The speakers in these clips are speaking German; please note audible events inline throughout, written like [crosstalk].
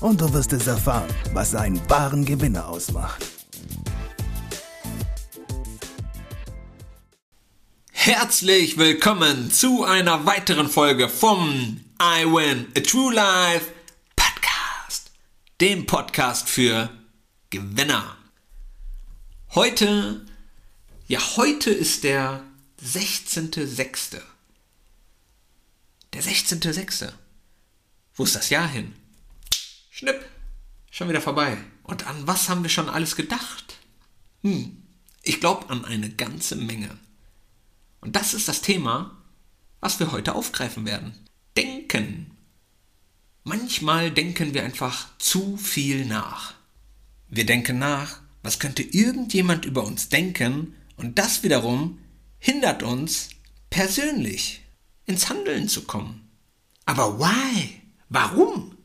und du wirst es erfahren, was einen wahren Gewinner ausmacht. Herzlich willkommen zu einer weiteren Folge vom I Win a True Life Podcast, dem Podcast für Gewinner. Heute, ja, heute ist der 16.06. Der 16.06. Wo ist das Jahr hin? Schnipp, schon wieder vorbei. Und an was haben wir schon alles gedacht? Hm, ich glaube an eine ganze Menge. Und das ist das Thema, was wir heute aufgreifen werden. Denken. Manchmal denken wir einfach zu viel nach. Wir denken nach, was könnte irgendjemand über uns denken, und das wiederum hindert uns, persönlich ins Handeln zu kommen. Aber why? Warum?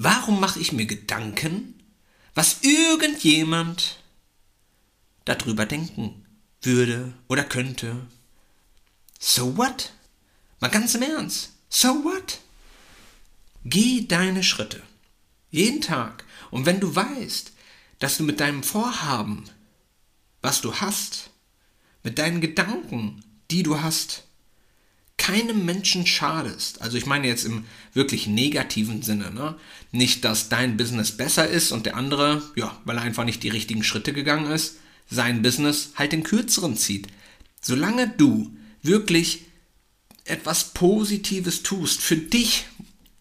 Warum mache ich mir Gedanken, was irgendjemand darüber denken würde oder könnte? So what? Mal ganz im Ernst. So what? Geh deine Schritte. Jeden Tag. Und wenn du weißt, dass du mit deinem Vorhaben, was du hast, mit deinen Gedanken, die du hast, keinem Menschen schadest. Also ich meine jetzt im wirklich negativen Sinne. Ne? Nicht, dass dein Business besser ist und der andere, ja, weil er einfach nicht die richtigen Schritte gegangen ist, sein Business halt den kürzeren zieht. Solange du wirklich etwas Positives tust, für dich,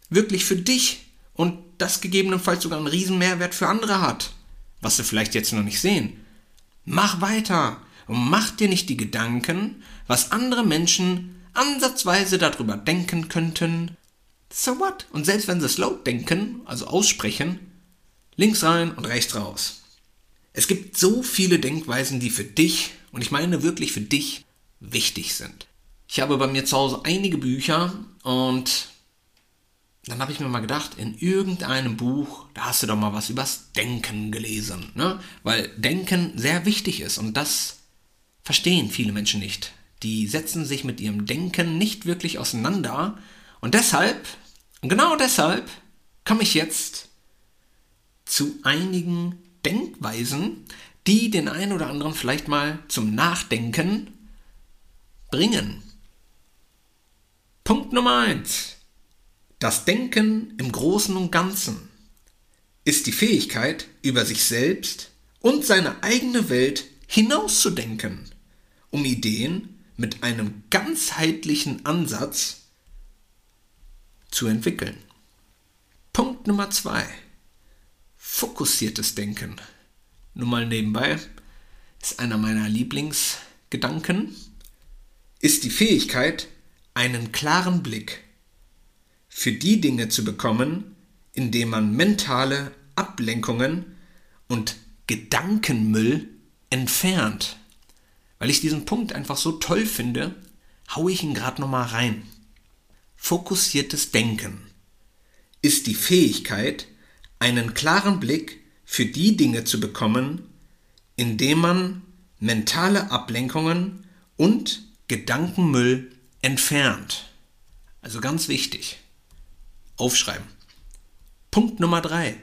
wirklich für dich und das gegebenenfalls sogar einen riesen Mehrwert für andere hat, was sie vielleicht jetzt noch nicht sehen. Mach weiter und mach dir nicht die Gedanken, was andere Menschen ansatzweise darüber denken könnten. So what? Und selbst wenn sie es laut denken, also aussprechen, links rein und rechts raus. Es gibt so viele Denkweisen, die für dich, und ich meine wirklich für dich, wichtig sind. Ich habe bei mir zu Hause einige Bücher und dann habe ich mir mal gedacht, in irgendeinem Buch, da hast du doch mal was übers Denken gelesen, ne? Weil Denken sehr wichtig ist und das verstehen viele Menschen nicht. Die setzen sich mit ihrem Denken nicht wirklich auseinander und deshalb, genau deshalb, komme ich jetzt zu einigen Denkweisen, die den einen oder anderen vielleicht mal zum Nachdenken bringen. Punkt Nummer 1. Das Denken im Großen und Ganzen ist die Fähigkeit, über sich selbst und seine eigene Welt hinauszudenken, um Ideen mit einem ganzheitlichen Ansatz zu entwickeln. Punkt Nummer 2. Fokussiertes Denken. Nur mal nebenbei ist einer meiner Lieblingsgedanken ist die Fähigkeit, einen klaren Blick für die Dinge zu bekommen, indem man mentale Ablenkungen und Gedankenmüll entfernt. Weil ich diesen Punkt einfach so toll finde, haue ich ihn gerade nochmal rein. Fokussiertes Denken ist die Fähigkeit, einen klaren Blick für die Dinge zu bekommen, indem man mentale Ablenkungen und Gedankenmüll entfernt. Also ganz wichtig. Aufschreiben. Punkt Nummer drei.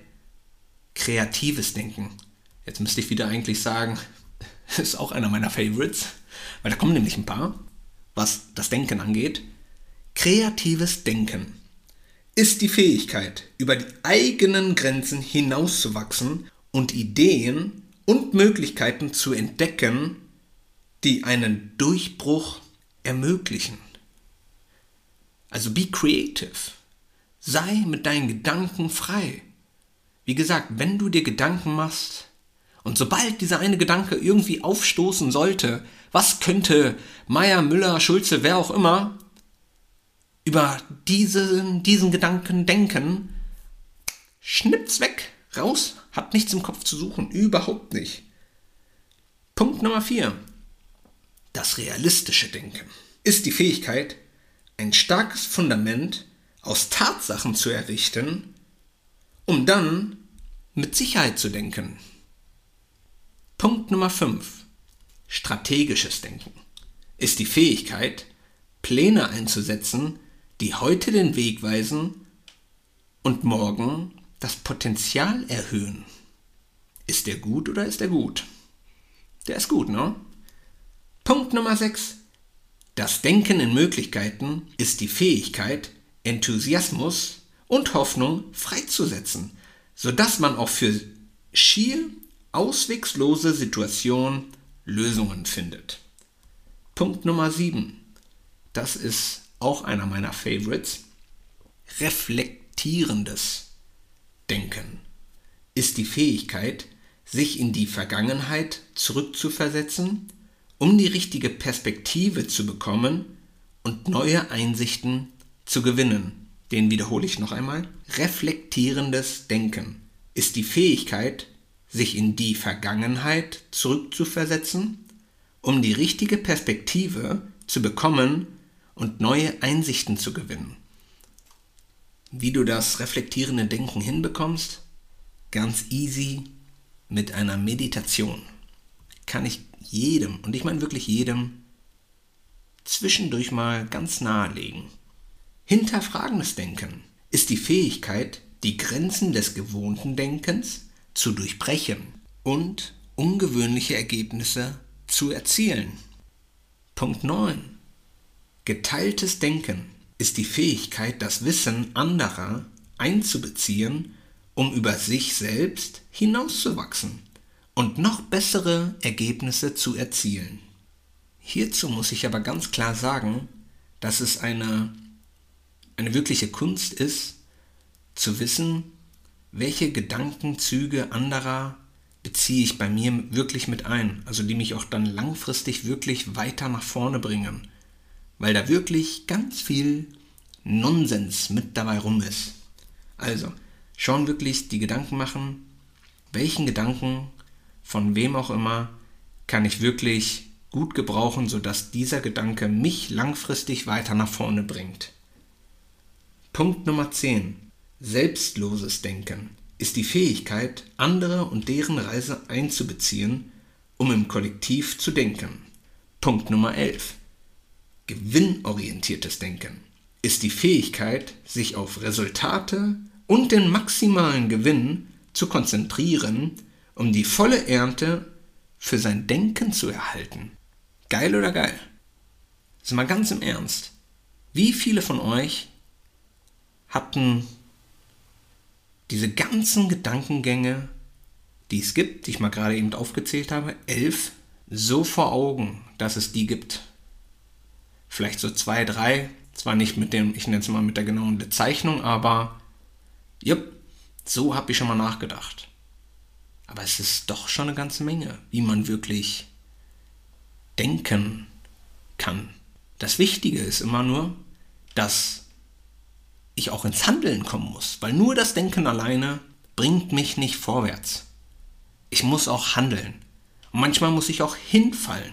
Kreatives Denken. Jetzt müsste ich wieder eigentlich sagen, [laughs] ist auch einer meiner Favorites, weil da kommen nämlich ein paar, was das Denken angeht. Kreatives Denken ist die Fähigkeit, über die eigenen Grenzen hinauszuwachsen und Ideen und Möglichkeiten zu entdecken, die einen Durchbruch ermöglichen. Also be creative. Sei mit deinen Gedanken frei. Wie gesagt, wenn du dir Gedanken machst und sobald dieser eine Gedanke irgendwie aufstoßen sollte, was könnte Meier, Müller, Schulze, wer auch immer über diesen, diesen Gedanken denken, schnips weg, Raus, hat nichts im Kopf zu suchen, überhaupt nicht. Punkt Nummer 4. Das realistische Denken ist die Fähigkeit, ein starkes Fundament aus Tatsachen zu errichten, um dann mit Sicherheit zu denken. Punkt Nummer 5. Strategisches Denken ist die Fähigkeit, Pläne einzusetzen, die heute den Weg weisen und morgen das Potenzial erhöhen. Ist der gut oder ist der gut? Der ist gut, ne? Punkt Nummer 6. Das Denken in Möglichkeiten ist die Fähigkeit, Enthusiasmus und Hoffnung freizusetzen, sodass man auch für schier auswegslose Situationen Lösungen findet. Punkt Nummer 7. Das ist auch einer meiner Favorites. Reflektierendes Denken ist die Fähigkeit, sich in die Vergangenheit zurückzuversetzen, um die richtige Perspektive zu bekommen und neue Einsichten zu gewinnen. Den wiederhole ich noch einmal. Reflektierendes Denken ist die Fähigkeit, sich in die Vergangenheit zurückzuversetzen, um die richtige Perspektive zu bekommen und neue Einsichten zu gewinnen. Wie du das reflektierende Denken hinbekommst? Ganz easy mit einer Meditation. Kann ich jedem, und ich meine wirklich jedem, zwischendurch mal ganz nahelegen. Hinterfragendes Denken ist die Fähigkeit, die Grenzen des gewohnten Denkens zu durchbrechen und ungewöhnliche Ergebnisse zu erzielen. Punkt 9. Geteiltes Denken ist die Fähigkeit, das Wissen anderer einzubeziehen, um über sich selbst hinauszuwachsen und noch bessere Ergebnisse zu erzielen. Hierzu muss ich aber ganz klar sagen, dass es eine, eine wirkliche Kunst ist, zu wissen, welche Gedankenzüge anderer beziehe ich bei mir wirklich mit ein, also die mich auch dann langfristig wirklich weiter nach vorne bringen, weil da wirklich ganz viel Nonsens mit dabei rum ist. Also, schon wirklich die Gedanken machen, welchen Gedanken von wem auch immer kann ich wirklich gut gebrauchen, sodass dieser Gedanke mich langfristig weiter nach vorne bringt. Punkt Nummer 10. Selbstloses Denken ist die Fähigkeit, andere und deren Reise einzubeziehen, um im Kollektiv zu denken. Punkt Nummer 11. Gewinnorientiertes Denken ist die Fähigkeit, sich auf Resultate und den maximalen Gewinn zu konzentrieren, um die volle Ernte für sein Denken zu erhalten. Geil oder geil? Jetzt mal ganz im Ernst. Wie viele von euch hatten diese ganzen Gedankengänge, die es gibt, die ich mal gerade eben aufgezählt habe, elf, so vor Augen, dass es die gibt. Vielleicht so zwei, drei, zwar nicht mit dem, ich nenne es mal mit der genauen Bezeichnung, aber jupp, so habe ich schon mal nachgedacht. Aber es ist doch schon eine ganze Menge, wie man wirklich denken kann. Das Wichtige ist immer nur, dass ich auch ins Handeln kommen muss, weil nur das Denken alleine bringt mich nicht vorwärts. Ich muss auch handeln. Und manchmal muss ich auch hinfallen.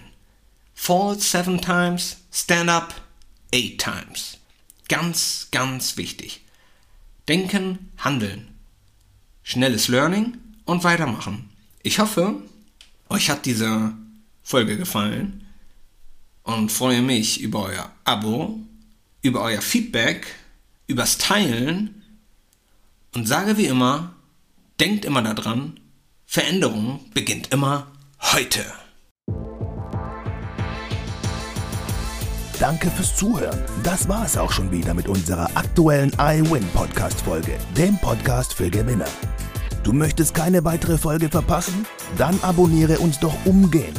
Fall seven times, stand up eight times. Ganz, ganz wichtig. Denken, handeln. Schnelles Learning und weitermachen. Ich hoffe, euch hat diese Folge gefallen und freue mich über euer Abo, über euer Feedback übers Teilen und sage wie immer, denkt immer daran, Veränderung beginnt immer heute. Danke fürs Zuhören. Das war es auch schon wieder mit unserer aktuellen iWin Podcast Folge, dem Podcast für Gewinner. Du möchtest keine weitere Folge verpassen? Dann abonniere uns doch umgehend